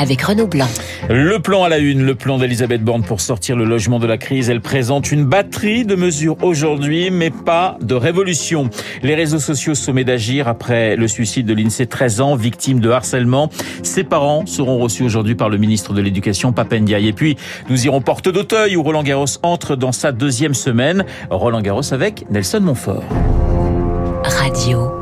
avec Renaud Blanc. Le plan à la une, le plan d'Elisabeth Borne pour sortir le logement de la crise. Elle présente une batterie de mesures aujourd'hui, mais pas de révolution. Les réseaux sociaux sommet d'agir après le suicide de l'INSEE 13 ans, victime de harcèlement. Ses parents seront reçus aujourd'hui par le ministre de l'Éducation, Papendiaï. Et puis, nous irons porte d'Auteuil où Roland Garros entre dans sa deuxième semaine. Roland Garros avec Nelson Montfort. Radio.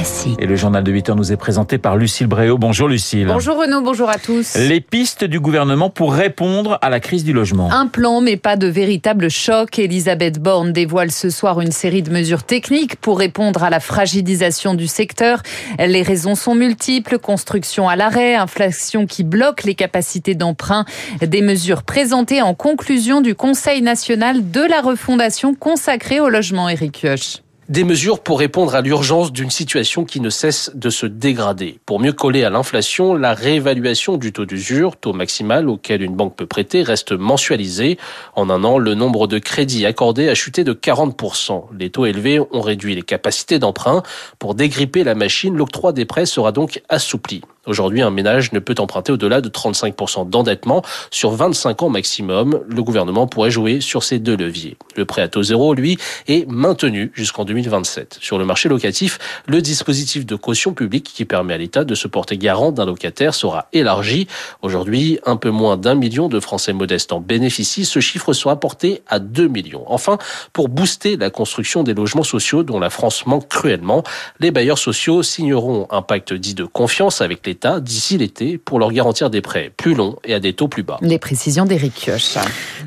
Classique. Et le journal de 8 heures nous est présenté par Lucille Bréau. Bonjour Lucille. Bonjour Renaud, bonjour à tous. Les pistes du gouvernement pour répondre à la crise du logement. Un plan, mais pas de véritable choc. Elisabeth Borne dévoile ce soir une série de mesures techniques pour répondre à la fragilisation du secteur. Les raisons sont multiples. Construction à l'arrêt, inflation qui bloque les capacités d'emprunt. Des mesures présentées en conclusion du Conseil national de la refondation consacré au logement, Eric Kioch des mesures pour répondre à l'urgence d'une situation qui ne cesse de se dégrader. Pour mieux coller à l'inflation, la réévaluation du taux d'usure, taux maximal auquel une banque peut prêter, reste mensualisée. En un an, le nombre de crédits accordés a chuté de 40%. Les taux élevés ont réduit les capacités d'emprunt. Pour dégripper la machine, l'octroi des prêts sera donc assoupli. Aujourd'hui, un ménage ne peut emprunter au-delà de 35% d'endettement sur 25 ans maximum. Le gouvernement pourrait jouer sur ces deux leviers. Le prêt à taux zéro, lui, est maintenu jusqu'en 2027. Sur le marché locatif, le dispositif de caution publique qui permet à l'État de se porter garant d'un locataire sera élargi. Aujourd'hui, un peu moins d'un million de Français modestes en bénéficient. Ce chiffre sera porté à 2 millions. Enfin, pour booster la construction des logements sociaux dont la France manque cruellement, les bailleurs sociaux signeront un pacte dit de confiance avec l'État d'ici l'été pour leur garantir des prêts plus longs et à des taux plus bas. Les précisions d'Éric Kioch.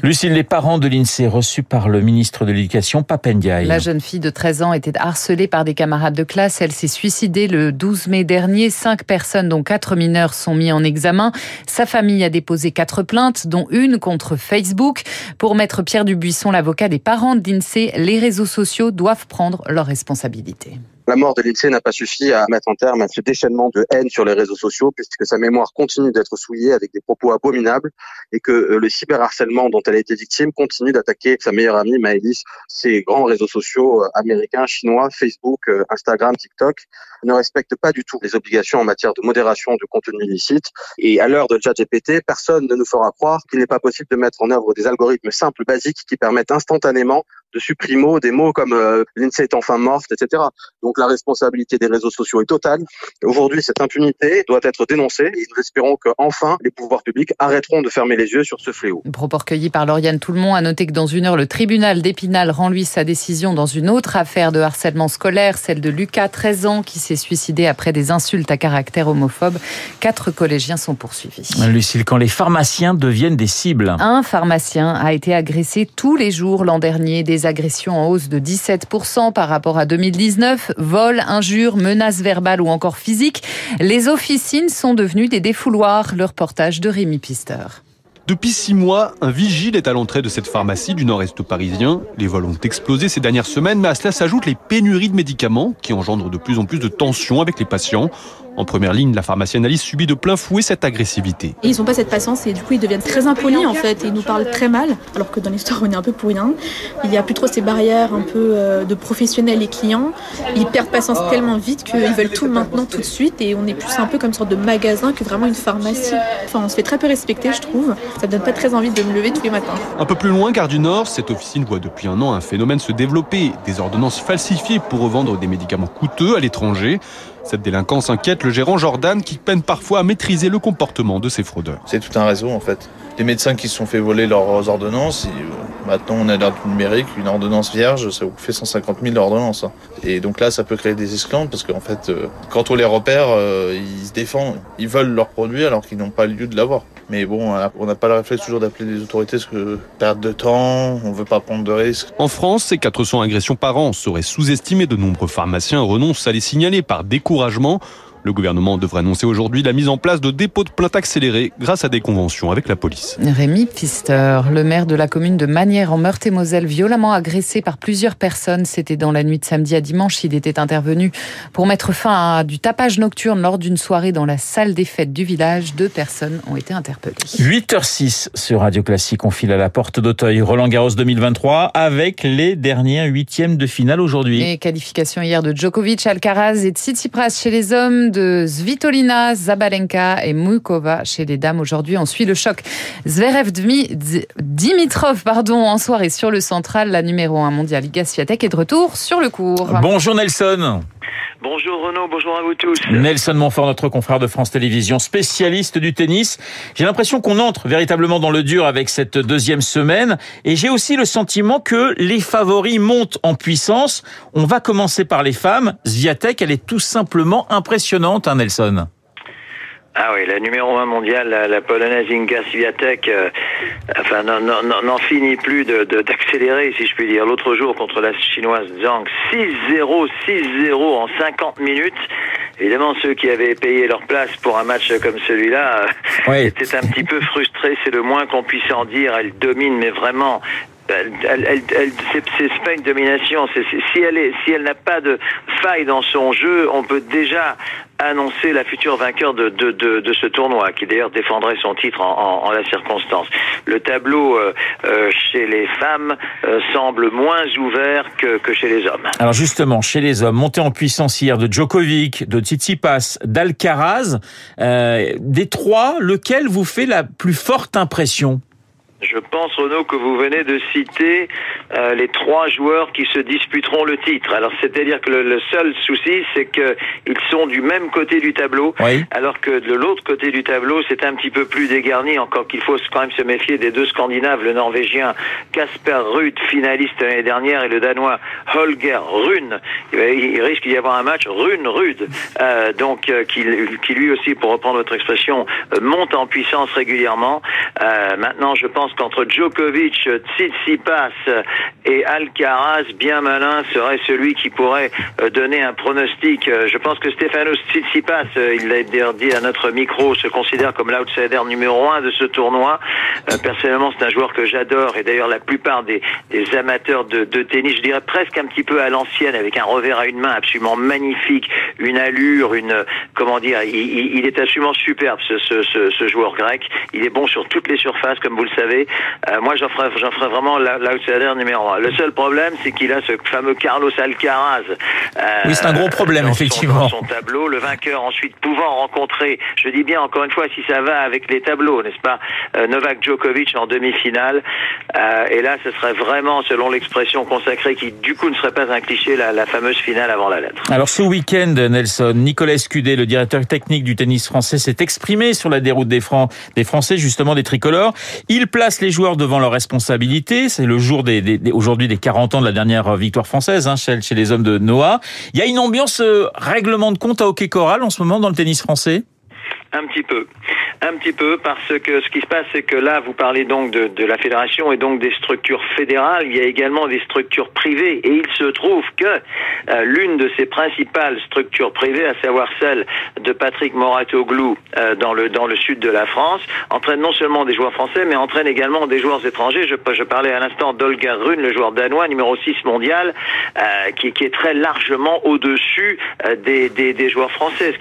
Lucille, les parents de l'INSEE reçus par le ministre de l'Éducation, Papendiaï. La jeune fille de 13 ans était harcelée par des camarades de classe. Elle s'est suicidée le 12 mai dernier. Cinq personnes, dont quatre mineurs, sont mis en examen. Sa famille a déposé quatre plaintes, dont une contre Facebook. Pour Maître Pierre Dubuisson, l'avocat des parents de l'INSEE, les réseaux sociaux doivent prendre leurs responsabilités. La mort de l'INSEE n'a pas suffi à mettre en terme à ce déchaînement de haine sur les réseaux sociaux, puisque sa mémoire continue d'être souillée avec des propos abominables et que euh, le cyberharcèlement dont elle a été victime continue d'attaquer sa meilleure amie Maëlys. Ces grands réseaux sociaux euh, américains, chinois, Facebook, euh, Instagram, TikTok ne respectent pas du tout les obligations en matière de modération de contenu illicite. Et à l'heure de ChatGPT, personne ne nous fera croire qu'il n'est pas possible de mettre en œuvre des algorithmes simples, basiques, qui permettent instantanément de supprimer des mots comme euh, l'INSEE est enfin morte, etc. Donc la responsabilité des réseaux sociaux est totale. Aujourd'hui, cette impunité doit être dénoncée et nous espérons qu'enfin les pouvoirs publics arrêteront de fermer les yeux sur ce fléau. Propos recueillis par Lauriane Tout-le-Monde. À noter que dans une heure, le tribunal d'Épinal rend lui sa décision dans une autre affaire de harcèlement scolaire, celle de Lucas, 13 ans, qui s'est suicidé après des insultes à caractère homophobe. Quatre collégiens sont poursuivis. Lucille, quand les pharmaciens deviennent des cibles. Un pharmacien a été agressé tous les jours l'an dernier. Des agressions en hausse de 17% par rapport à 2019. Vols, injures, menaces verbales ou encore physiques. Les officines sont devenues des défouloirs. Le reportage de Rémi Pister. Depuis six mois, un vigile est à l'entrée de cette pharmacie du nord-est parisien. Les vols ont explosé ces dernières semaines, mais à cela s'ajoutent les pénuries de médicaments qui engendrent de plus en plus de tensions avec les patients. En première ligne, la pharmacienne Alice subit de plein fouet cette agressivité. ils n'ont pas cette patience et du coup ils deviennent très impolis en fait et ils nous parlent très mal alors que dans l'histoire on est un peu pour rien. Il n'y a plus trop ces barrières un peu euh, de professionnels et clients. Ils perdent patience tellement vite qu'ils veulent tout maintenant tout de suite et on est plus un peu comme une sorte de magasin que vraiment une pharmacie. Enfin on se fait très peu respecter je trouve. Ça me donne pas très envie de me lever tous les matins. Un peu plus loin, gare du Nord, cette officine voit depuis un an un phénomène se développer. Des ordonnances falsifiées pour revendre des médicaments coûteux à l'étranger. Cette délinquance inquiète le gérant Jordan qui peine parfois à maîtriser le comportement de ces fraudeurs. C'est tout un réseau en fait. Des médecins qui se sont fait voler leurs ordonnances. Euh, maintenant, on a l'ordre numérique, une ordonnance vierge, ça vous fait 150 000 ordonnances. Et donc là, ça peut créer des esclandres parce qu'en fait, euh, quand on les repère, euh, ils se défendent. Ils veulent leur produit alors qu'ils n'ont pas lieu de l'avoir. Mais bon, on n'a pas le réflexe toujours d'appeler les autorités parce que perte de temps, on veut pas prendre de risques. En France, ces 400 agressions par an seraient sous-estimées. De nombreux pharmaciens renoncent à les signaler par découragement. Le gouvernement devrait annoncer aujourd'hui la mise en place de dépôts de plainte accélérés grâce à des conventions avec la police. Rémi Pfister, le maire de la commune de Manière en Meurthe-et-Moselle, violemment agressé par plusieurs personnes. C'était dans la nuit de samedi à dimanche. Il était intervenu pour mettre fin à du tapage nocturne lors d'une soirée dans la salle des fêtes du village. Deux personnes ont été interpellées. 8h06 sur Radio Classique. On file à la porte d'Auteuil. Roland Garros 2023 avec les derniers huitièmes de finale aujourd'hui. Et qualification hier de Djokovic, Alcaraz et Tsitsipas chez les hommes, de Svitolina, Zabalenka et Mukova chez les dames. Aujourd'hui, on suit le choc. Zverev Dimitrov pardon, en soirée sur le central. La numéro 1 mondiale Sviatek est de retour sur le cours. Bonjour Nelson. Bonjour Renaud, bonjour à vous tous. Nelson Montfort, notre confrère de France Télévisions, spécialiste du tennis. J'ai l'impression qu'on entre véritablement dans le dur avec cette deuxième semaine et j'ai aussi le sentiment que les favoris montent en puissance. On va commencer par les femmes. Zviatek, elle est tout simplement impressionnante, hein, Nelson. Ah oui, la numéro un mondiale, la, polonaise Inga Swiatek, euh, enfin, n'en finit plus d'accélérer, de, si je puis dire. L'autre jour, contre la chinoise Zhang, 6-0, 6-0 en 50 minutes. Évidemment, ceux qui avaient payé leur place pour un match comme celui-là euh, étaient un petit peu frustrés, c'est le moins qu'on puisse en dire. Elle domine, mais vraiment elle, elle, elle c'est pas une domination. si elle est, si elle n'a pas de faille dans son jeu, on peut déjà annoncer la future vainqueur de, de, de, de ce tournoi, qui d'ailleurs défendrait son titre en, en, la circonstance. Le tableau euh, euh, chez les femmes euh, semble moins ouvert que, que, chez les hommes. Alors justement, chez les hommes, montée en puissance hier de Djokovic, de Tsitsipas, d'Alcaraz, des trois, lequel vous fait la plus forte impression? Je pense, Renaud, que vous venez de citer euh, les trois joueurs qui se disputeront le titre. Alors, c'est-à-dire que le, seul souci, c'est qu'ils sont du même côté du tableau, alors que de l'autre côté du tableau, c'est un petit peu plus dégarni, encore qu'il faut quand même se méfier des deux Scandinaves, le Norvégien Casper Ruud, finaliste l'année dernière, et le Danois Holger Rune. Il risque d'y avoir un match Rune-Rude, euh, donc euh, qui, qui, lui aussi, pour reprendre votre expression, monte en puissance régulièrement. maintenant, je pense qu'entre Djokovic, Tsitsipas et Alcaraz, bien malin, serait celui qui pourrait euh, donner un pronostic. Euh, je pense que Stefanos Tsitsipas, euh, il l'a dit à notre micro, se considère comme l'outsider numéro un de ce tournoi. Personnellement, c'est un joueur que j'adore et d'ailleurs la plupart des, amateurs de, tennis, je dirais presque un petit peu à l'ancienne, avec un revers à une main absolument magnifique, une allure, une comment dire, il, est absolument superbe ce joueur grec. Il est bon sur toutes les surfaces, comme vous le savez. Euh, moi, j'en ferais, ferais vraiment l'outsider numéro un. Le seul problème, c'est qu'il a ce fameux Carlos Alcaraz. Euh, oui, c'est un gros problème, effectivement. Son, son tableau, le vainqueur ensuite pouvant rencontrer, je dis bien encore une fois, si ça va avec les tableaux, n'est-ce pas, euh, Novak Djokovic en demi-finale. et là, ce serait vraiment, selon l'expression consacrée, qui du coup ne serait pas un cliché, la, la fameuse finale avant la lettre. Alors ce week-end, Nelson, Nicolas Escudé, le directeur technique du tennis français, s'est exprimé sur la déroute des, Francs, des Français, justement des tricolores. Il place les joueurs devant leurs responsabilités. C'est le jour des, aujourd'hui des 40 ans de la dernière victoire française hein, chez, chez les hommes de Noah. Il y a une ambiance euh, règlement de compte à hockey choral en ce moment dans le tennis français? Un petit peu. Un petit peu parce que ce qui se passe, c'est que là, vous parlez donc de, la fédération et donc des structures fédérales. Il y a également des structures privées et il se trouve que euh, l'une de ces principales structures privées, à savoir celle de Patrick Moratoglou euh, dans le dans le sud de la France, entraîne non seulement des joueurs français, mais entraîne également des joueurs étrangers. Je, parlais à l'instant d'Olga Rune, le joueur danois numéro 6 mondial, euh, qui, est très largement au-dessus des, joueurs français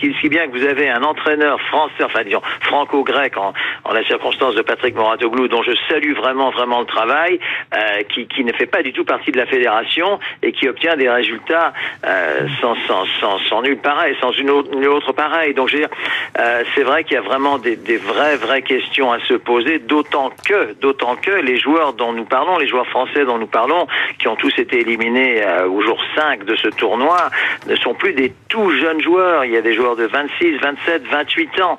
enfin disons franco-grec en, la circonstance de Patrick Moratoglou, dont je salue vraiment vraiment le travail, euh, qui, qui, ne fait pas du tout partie de la fédération et qui obtient des résultats euh, sans, sans, sans, sans, nul pareil, sans une autre, une autre pareil. Donc je veux dire, euh, c'est vrai qu'il y a vraiment des, vraies vraies questions à se poser, d'autant que d'autant que les joueurs dont nous parlons, les joueurs français dont nous parlons, qui ont tous été éliminés au jour 5 de ce tournoi, ne sont plus des tout jeunes joueurs. Il y a des joueurs de 26, 27, 28 ans.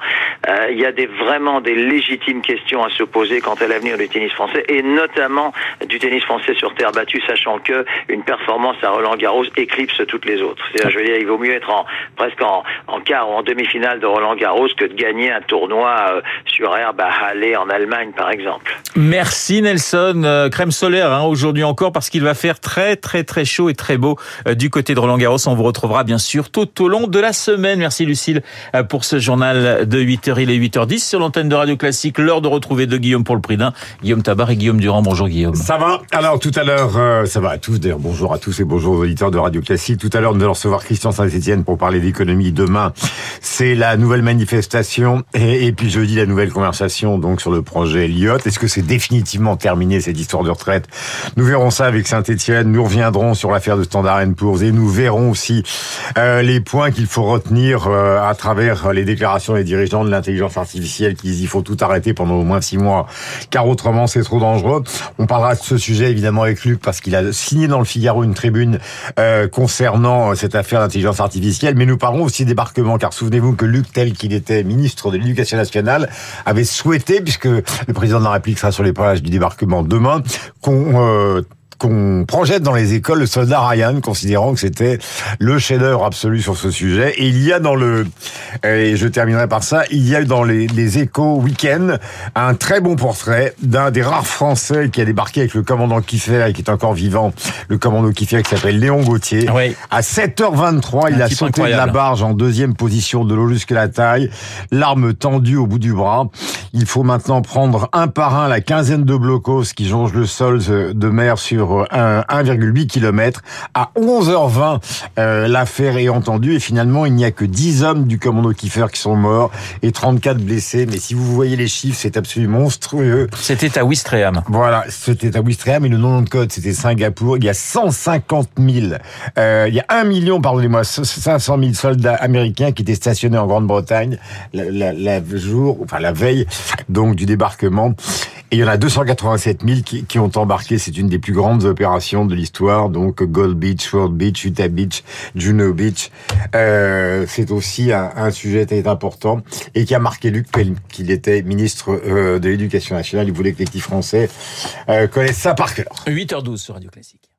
Euh, il y a vraiment des légitimes questions à se poser quant à l'avenir du tennis français et notamment du tennis français sur terre battue, sachant que une performance à Roland Garros éclipse toutes les autres. Je veux dire, il vaut mieux être presque en, quart ou en demi-finale de Roland Garros que de gagner un tournoi euh, sur herbe à Halle en Allemagne, par exemple. Merci Nelson. Euh, crème solaire hein, aujourd'hui encore parce qu'il va faire très très très chaud et très beau du côté de Roland Garros. On vous retrouvera bien sûr tout au long de la semaine. Merci Lucille pour ce journal de 8h. Il est 8h10 sur l'antenne de Radio Classique. L'heure de retrouver de Guillaume pour le prix d'un. Guillaume Tabar et Guillaume Durand. Bonjour Guillaume. Ça va Alors tout à l'heure, ça va à tous. D'ailleurs, bonjour à tous et bonjour aux auditeurs de Radio Classique. Tout à l'heure, nous allons recevoir Christian Saint-Etienne pour parler d'économie. Demain, c'est la nouvelle manifestation et, et, puis jeudi, la nouvelle conversation donc sur le projet Elliott. Est-ce que c'est définitivement terminé cette histoire de retraite? Nous verrons ça avec Saint-Etienne. Nous reviendrons sur l'affaire de Standard Poor's et nous verrons aussi euh, les points qu'il faut retenir euh, à travers les déclarations dirigeants de l'intelligence artificielle qui disent il faut tout arrêter pendant au moins six mois car autrement c'est trop dangereux. On parlera de ce sujet évidemment avec Luc parce qu'il a signé dans le Figaro une tribune euh, concernant cette affaire d'intelligence artificielle, mais nous parlons aussi débarquement, car souvenez-vous que Luc, tel qu'il était ministre de l'Éducation nationale, avait souhaité, puisque le président de la République sera sur les pages du débarquement demain, qu'on euh, qu'on projette dans les écoles le soldat Ryan, considérant que c'était le chef-d'œuvre absolu sur ce sujet. Et il y a dans le, et je terminerai par ça, il y a dans les, les échos week-end un très bon portrait d'un des rares Français qui a débarqué avec le commandant Kiffer et qui est encore vivant, le commandant Kiffer qui s'appelle Léon Gauthier. Oui. À 7h23, il a sauté de la barge en deuxième position de l'eau jusqu'à la taille, l'arme tendue au bout du bras. Il faut maintenant prendre un par un la quinzaine de blocos qui jongent le sol de mer sur 1,8 km. À 11h20, euh, l'affaire est entendue et finalement, il n'y a que 10 hommes du commando Kiefer qui sont morts et 34 blessés. Mais si vous voyez les chiffres, c'est absolument monstrueux. C'était à Ouistreham. Voilà, c'était à Ouistreham et le nom de code, c'était Singapour. Il y a 150 000, euh, il y a 1 million, pardonnez-moi, 500 000 soldats américains qui étaient stationnés en Grande-Bretagne la, la, la, jour, enfin la veille donc du débarquement. Et il y en a 287 000 qui, ont embarqué. C'est une des plus grandes opérations de l'histoire. Donc Gold Beach, World Beach, Utah Beach, Juno Beach. Euh, c'est aussi un, sujet très important et qui a marqué Luc qu'il était ministre euh, de l'Éducation nationale. Il voulait que petits Français euh, connaissent ça par cœur. 8h12 sur Radio Classique.